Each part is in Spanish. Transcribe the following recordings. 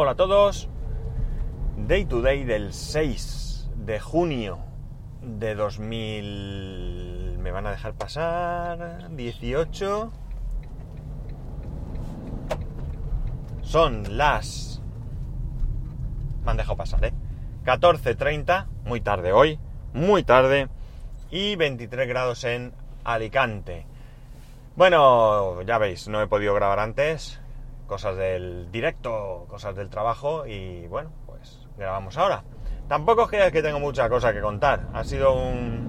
Hola a todos. Day to day del 6 de junio de 2000. Me van a dejar pasar. 18. Son las. Me han dejado pasar, ¿eh? 14.30, muy tarde hoy, muy tarde. Y 23 grados en Alicante. Bueno, ya veis, no he podido grabar antes. Cosas del directo, cosas del trabajo y bueno, pues grabamos ahora. Tampoco es que, que tengo mucha cosa que contar. Ha sido un,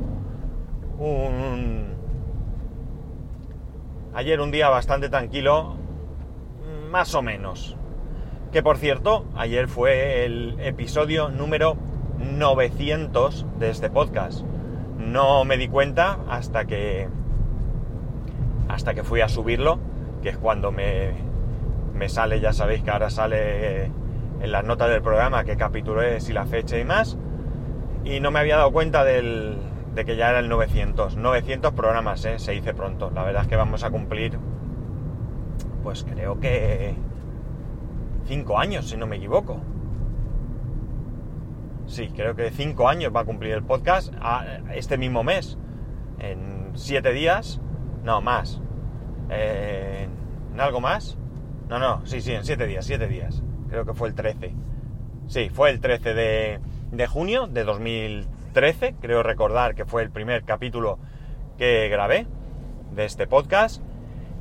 un... Ayer un día bastante tranquilo, más o menos. Que por cierto, ayer fue el episodio número 900 de este podcast. No me di cuenta hasta que hasta que fui a subirlo, que es cuando me, me sale, ya sabéis que ahora sale en las notas del programa qué capítulo es y la fecha y más. Y no me había dado cuenta del, de que ya era el 900. 900 programas, ¿eh? se dice pronto. La verdad es que vamos a cumplir, pues creo que 5 años, si no me equivoco. Sí, creo que 5 años va a cumplir el podcast este mismo mes. En 7 días, no más. ¿En algo más? No, no, sí, sí, en 7 días, 7 días. Creo que fue el 13. Sí, fue el 13 de, de junio de 2013. Creo recordar que fue el primer capítulo que grabé de este podcast.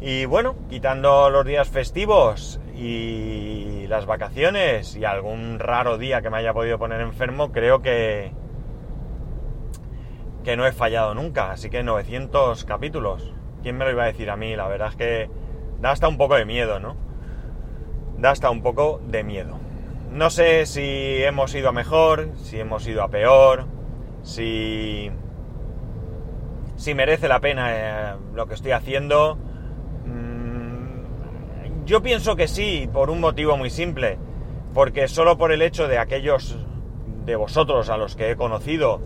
Y bueno, quitando los días festivos y las vacaciones y algún raro día que me haya podido poner enfermo, creo que que no he fallado nunca, así que 900 capítulos. ¿Quién me lo iba a decir a mí? La verdad es que da hasta un poco de miedo, ¿no? Da hasta un poco de miedo. No sé si hemos ido a mejor, si hemos ido a peor, si si merece la pena eh, lo que estoy haciendo yo pienso que sí, por un motivo muy simple, porque solo por el hecho de aquellos de vosotros a los que he conocido,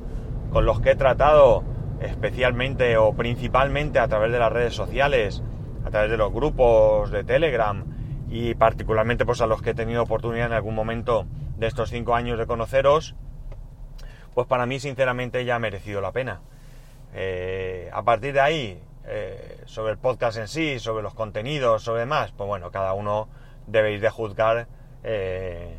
con los que he tratado especialmente o principalmente a través de las redes sociales, a través de los grupos de Telegram y particularmente pues a los que he tenido oportunidad en algún momento de estos cinco años de conoceros, pues para mí sinceramente ya ha merecido la pena. Eh, a partir de ahí, eh, sobre el podcast en sí, sobre los contenidos, sobre demás, pues bueno, cada uno debéis de juzgar eh,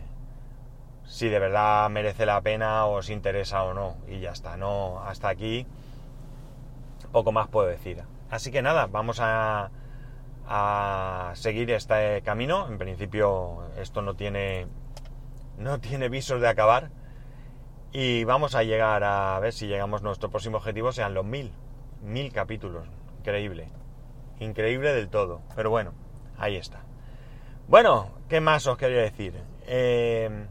si de verdad merece la pena o os interesa o no. Y ya está, no, hasta aquí poco más puedo decir. Así que nada, vamos a, a seguir este camino. En principio esto no tiene, no tiene visos de acabar. Y vamos a llegar a ver si llegamos, nuestro próximo objetivo sean los mil, mil capítulos. Increíble. Increíble del todo. Pero bueno, ahí está. Bueno, ¿qué más os quería decir? Eh,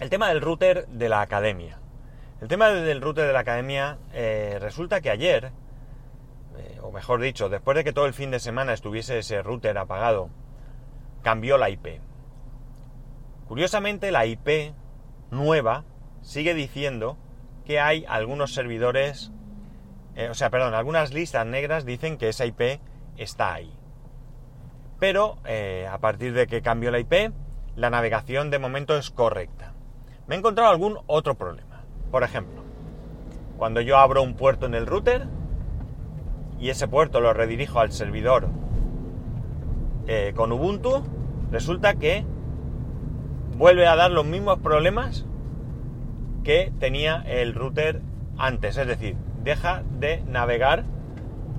el tema del router de la academia. El tema del router de la academia eh, resulta que ayer, eh, o mejor dicho, después de que todo el fin de semana estuviese ese router apagado, cambió la IP. Curiosamente, la IP nueva sigue diciendo que hay algunos servidores eh, o sea, perdón, algunas listas negras dicen que esa IP está ahí. Pero eh, a partir de que cambió la IP, la navegación de momento es correcta. Me he encontrado algún otro problema. Por ejemplo, cuando yo abro un puerto en el router y ese puerto lo redirijo al servidor eh, con Ubuntu, resulta que vuelve a dar los mismos problemas que tenía el router antes. Es decir, deja de navegar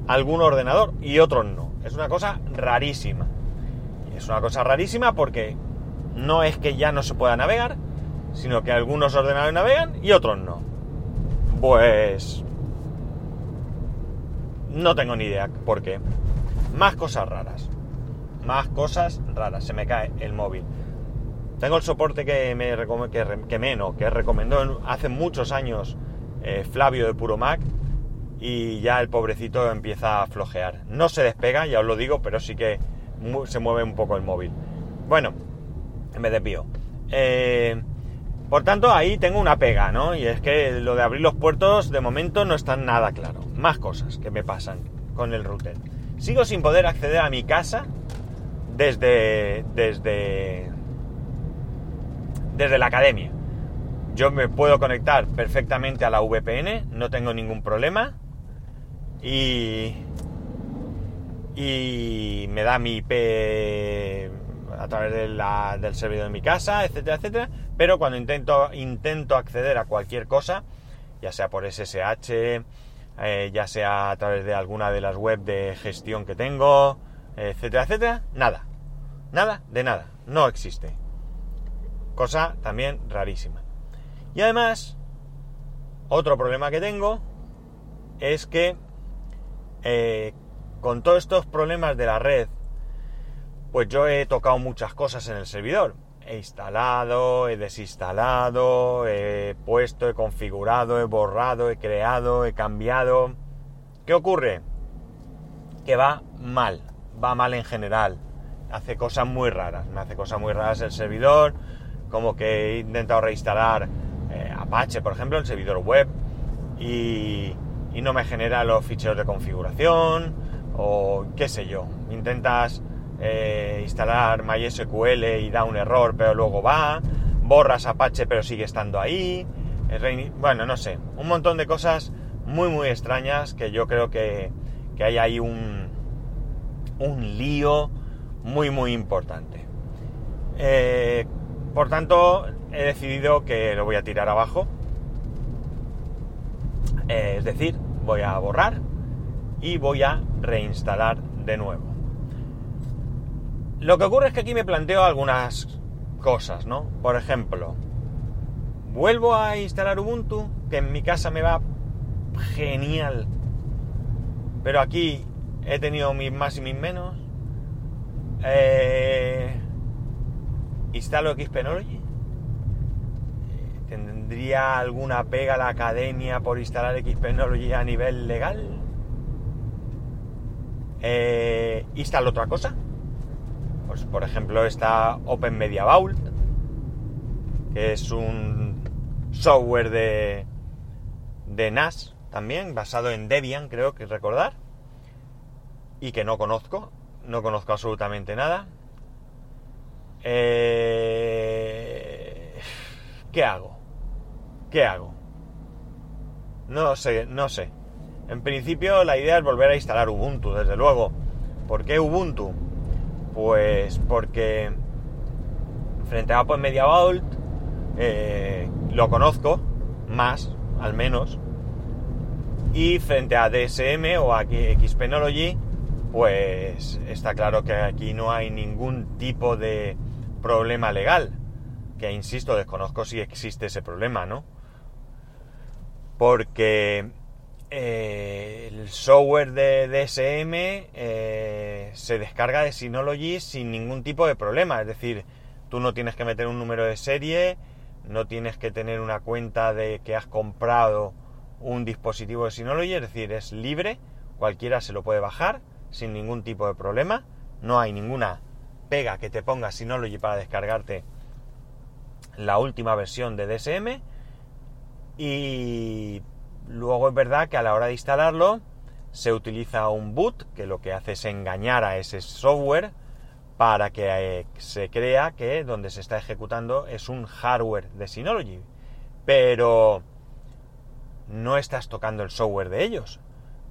algún ordenador y otros no. Es una cosa rarísima. es una cosa rarísima porque no es que ya no se pueda navegar, sino que algunos ordenadores navegan y otros no. Pues... No tengo ni idea por qué. Más cosas raras. Más cosas raras. Se me cae el móvil. Tengo el soporte que me que, que menos, que recomendó hace muchos años eh, Flavio de Puro Mac y ya el pobrecito empieza a flojear. No se despega, ya os lo digo, pero sí que se mueve un poco el móvil. Bueno, me desvío. Eh, por tanto, ahí tengo una pega, ¿no? Y es que lo de abrir los puertos de momento no está nada claro. Más cosas que me pasan con el router. Sigo sin poder acceder a mi casa desde, desde, desde la academia. Yo me puedo conectar perfectamente a la VPN, no tengo ningún problema. Y, y me da mi IP a través del servidor de mi casa, etcétera, etcétera. Pero cuando intento, intento acceder a cualquier cosa, ya sea por SSH, eh, ya sea a través de alguna de las web de gestión que tengo, etcétera, etcétera, nada. Nada de nada. No existe. Cosa también rarísima. Y además, otro problema que tengo es que eh, con todos estos problemas de la red, pues yo he tocado muchas cosas en el servidor. He instalado, he desinstalado, he puesto, he configurado, he borrado, he creado, he cambiado. ¿Qué ocurre? Que va mal, va mal en general. Hace cosas muy raras, me hace cosas muy raras el servidor, como que he intentado reinstalar eh, Apache, por ejemplo, el servidor web, y, y no me genera los ficheros de configuración, o qué sé yo. Intentas eh, instalar MySQL y da un error, pero luego va, borras Apache pero sigue estando ahí, bueno, no sé, un montón de cosas muy muy extrañas que yo creo que, hay ahí un, un lío muy muy importante. Eh, por tanto, he decidido que lo voy a tirar abajo. Eh, es decir, voy a borrar y voy a reinstalar de nuevo. Lo que ocurre es que aquí me planteo algunas cosas, ¿no? Por ejemplo, vuelvo a instalar Ubuntu, que en mi casa me va genial, pero aquí he tenido mis más y mis menos. Eh, instalo Xpenology. ¿Tendría alguna pega la academia por instalar Xpenology a nivel legal? Eh, instalo otra cosa pues, por ejemplo está Open Media Vault, que es un software de, de NAS también, basado en Debian, creo que recordar, y que no conozco, no conozco absolutamente nada. Eh, ¿Qué hago? ¿Qué hago? No sé, no sé. En principio la idea es volver a instalar Ubuntu, desde luego. ¿Por qué Ubuntu? Pues porque frente a pues, Media Vault eh, lo conozco más, al menos. Y frente a DSM o a Xpenology, pues está claro que aquí no hay ningún tipo de problema legal. Que insisto, desconozco si existe ese problema, ¿no? Porque eh, el software de DSM eh, se descarga de Synology sin ningún tipo de problema. Es decir, tú no tienes que meter un número de serie, no tienes que tener una cuenta de que has comprado un dispositivo de Synology, es decir, es libre, cualquiera se lo puede bajar sin ningún tipo de problema. No hay ninguna pega que te ponga Synology para descargarte la última versión de DSM. Y Luego es verdad que a la hora de instalarlo se utiliza un boot que lo que hace es engañar a ese software para que eh, se crea que donde se está ejecutando es un hardware de Synology. Pero no estás tocando el software de ellos.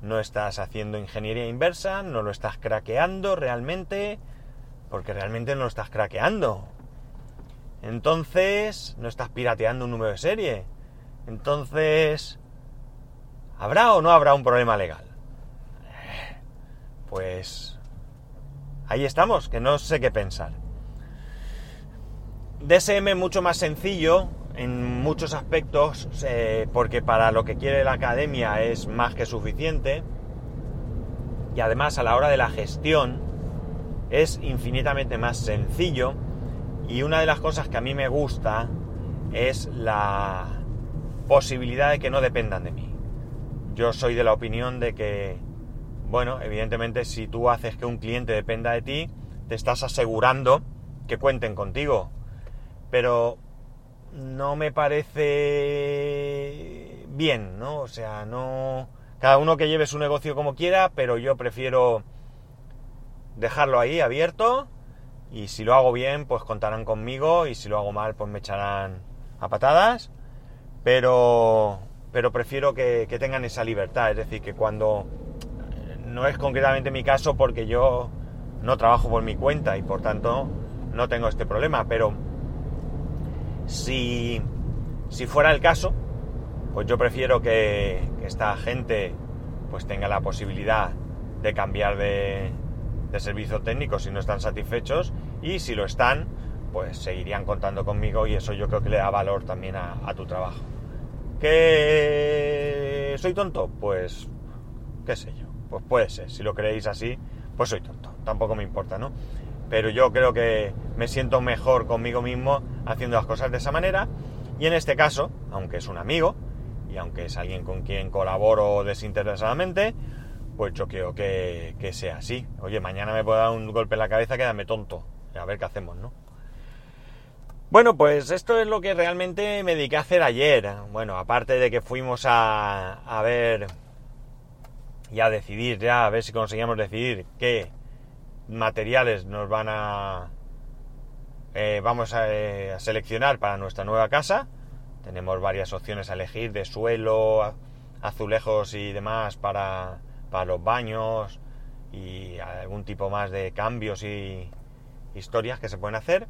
No estás haciendo ingeniería inversa, no lo estás craqueando realmente, porque realmente no lo estás craqueando. Entonces, no estás pirateando un número de serie. Entonces, ¿Habrá o no habrá un problema legal? Pues ahí estamos, que no sé qué pensar. DSM mucho más sencillo en muchos aspectos, eh, porque para lo que quiere la academia es más que suficiente. Y además a la hora de la gestión es infinitamente más sencillo. Y una de las cosas que a mí me gusta es la posibilidad de que no dependan de mí. Yo soy de la opinión de que, bueno, evidentemente si tú haces que un cliente dependa de ti, te estás asegurando que cuenten contigo. Pero no me parece bien, ¿no? O sea, no... Cada uno que lleve su negocio como quiera, pero yo prefiero dejarlo ahí abierto y si lo hago bien, pues contarán conmigo y si lo hago mal, pues me echarán a patadas. Pero, pero prefiero que, tengan esa libertad, es decir, que cuando no es concretamente mi caso porque yo no trabajo por mi cuenta y por tanto no tengo este problema, pero si, si fuera el caso, pues yo prefiero que, que esta gente pues tenga la posibilidad de cambiar de servicio técnico si no están satisfechos y si lo están, pues seguirían contando conmigo y eso yo creo que le da valor también a, tu trabajo. ¿Que soy tonto? Pues qué sé yo, pues puede ser, si lo creéis así, pues soy tonto, tampoco me importa, ¿no? Pero yo creo que me siento mejor conmigo mismo haciendo las cosas de esa manera y en este caso, aunque es un amigo y aunque es alguien con quien colaboro desinteresadamente, pues yo creo que, sea así. Oye, mañana me puede dar un golpe en la cabeza, quédame tonto. A ver qué hacemos, ¿no? Bueno, pues esto es lo que realmente me dediqué a hacer ayer. Bueno, aparte de que fuimos a, a ver y a decidir ya, a ver si conseguíamos decidir qué materiales nos van a... Eh, vamos eh, a seleccionar para nuestra nueva casa. Tenemos varias opciones a elegir de suelo, azulejos y demás para para los baños y algún tipo más de cambios y historias que se pueden hacer.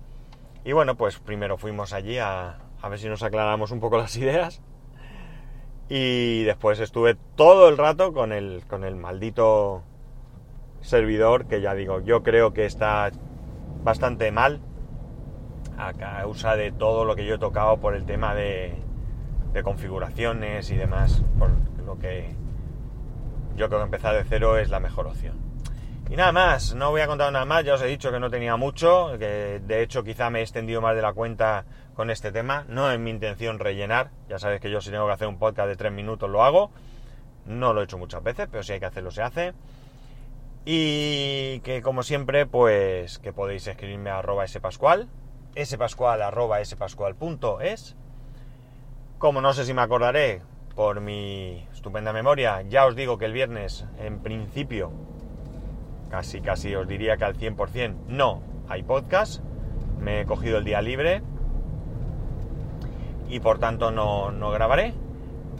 Y bueno, pues primero fuimos allí a, a ver si nos aclaramos un poco las ideas. Y después estuve todo el rato con el, con el maldito servidor que ya digo, yo creo que está bastante mal a causa de todo lo que yo he tocado por el tema de, de configuraciones y demás, por lo que yo creo que empezar de cero es la mejor opción. Y nada más, no voy a contar nada más, ya os he dicho que no tenía mucho, que de hecho quizá me he extendido más de la cuenta con este tema, no es mi intención rellenar, ya sabéis que yo si tengo que hacer un podcast de tres minutos lo hago, no lo he hecho muchas veces, pero si hay que hacerlo se hace. Y que como siempre, pues que podéis escribirme a arroba spascual, spascual arroba spascual.es. Como no sé si me acordaré, por mi estupenda memoria. Ya os digo que el viernes, en principio, casi casi os diría que al 100%, no hay podcast. Me he cogido el día libre y por tanto no, grabaré.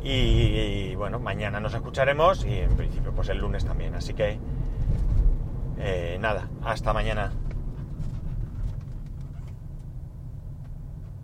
Y, bueno, mañana nos escucharemos y en principio pues el lunes también. Así que eh, nada, hasta mañana.